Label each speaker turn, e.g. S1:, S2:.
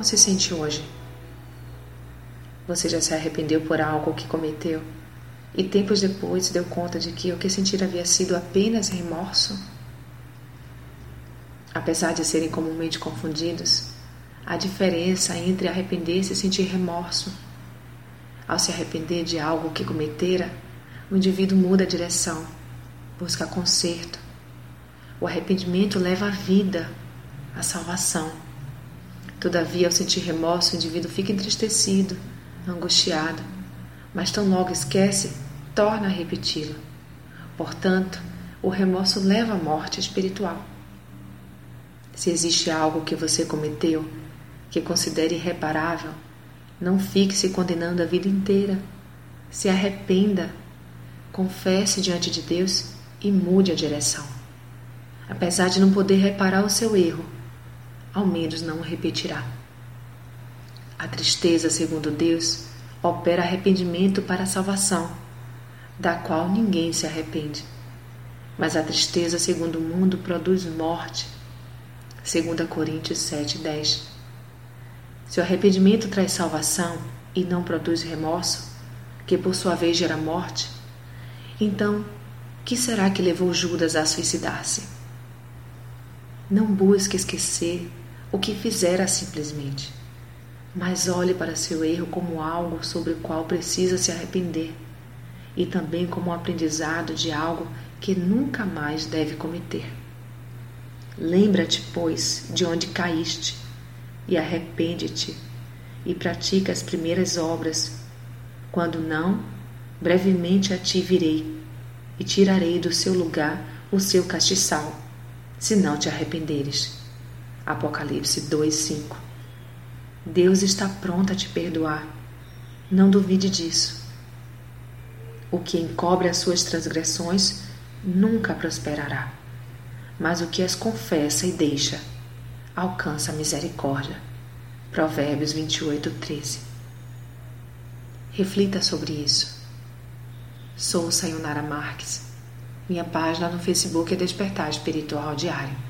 S1: Como se sente hoje? Você já se arrependeu por algo que cometeu e tempos depois se deu conta de que o que sentir havia sido apenas remorso? Apesar de serem comumente confundidos, a diferença entre arrepender-se e sentir remorso. Ao se arrepender de algo que cometera, o indivíduo muda a direção, busca conserto. O arrependimento leva à vida, à salvação. Todavia, ao sentir remorso, o indivíduo fica entristecido, angustiado, mas tão logo esquece, torna a repeti-lo. Portanto, o remorso leva à morte espiritual. Se existe algo que você cometeu que considere irreparável, não fique se condenando a vida inteira. Se arrependa, confesse diante de Deus e mude a direção. Apesar de não poder reparar o seu erro, ao menos não o repetirá. A tristeza, segundo Deus, opera arrependimento para a salvação, da qual ninguém se arrepende. Mas a tristeza, segundo o mundo, produz morte. 2 Coríntios 7:10. Se o arrependimento traz salvação e não produz remorso, que por sua vez gera morte, então que será que levou Judas a suicidar-se? Não busque esquecer o que fizera simplesmente mas olhe para seu erro como algo sobre o qual precisa se arrepender e também como um aprendizado de algo que nunca mais deve cometer. Lembra-te, pois, de onde caíste e arrepende-te e pratica as primeiras obras. Quando não, brevemente a ti virei e tirarei do seu lugar o seu castiçal, se não te arrependeres. Apocalipse 2:5 Deus está pronto a te perdoar. Não duvide disso. O que encobre as suas transgressões nunca prosperará, mas o que as confessa e deixa alcança a misericórdia. Provérbios 28, 13. Reflita sobre isso. Sou Sayonara Marques. Minha página no Facebook é Despertar Espiritual Diário.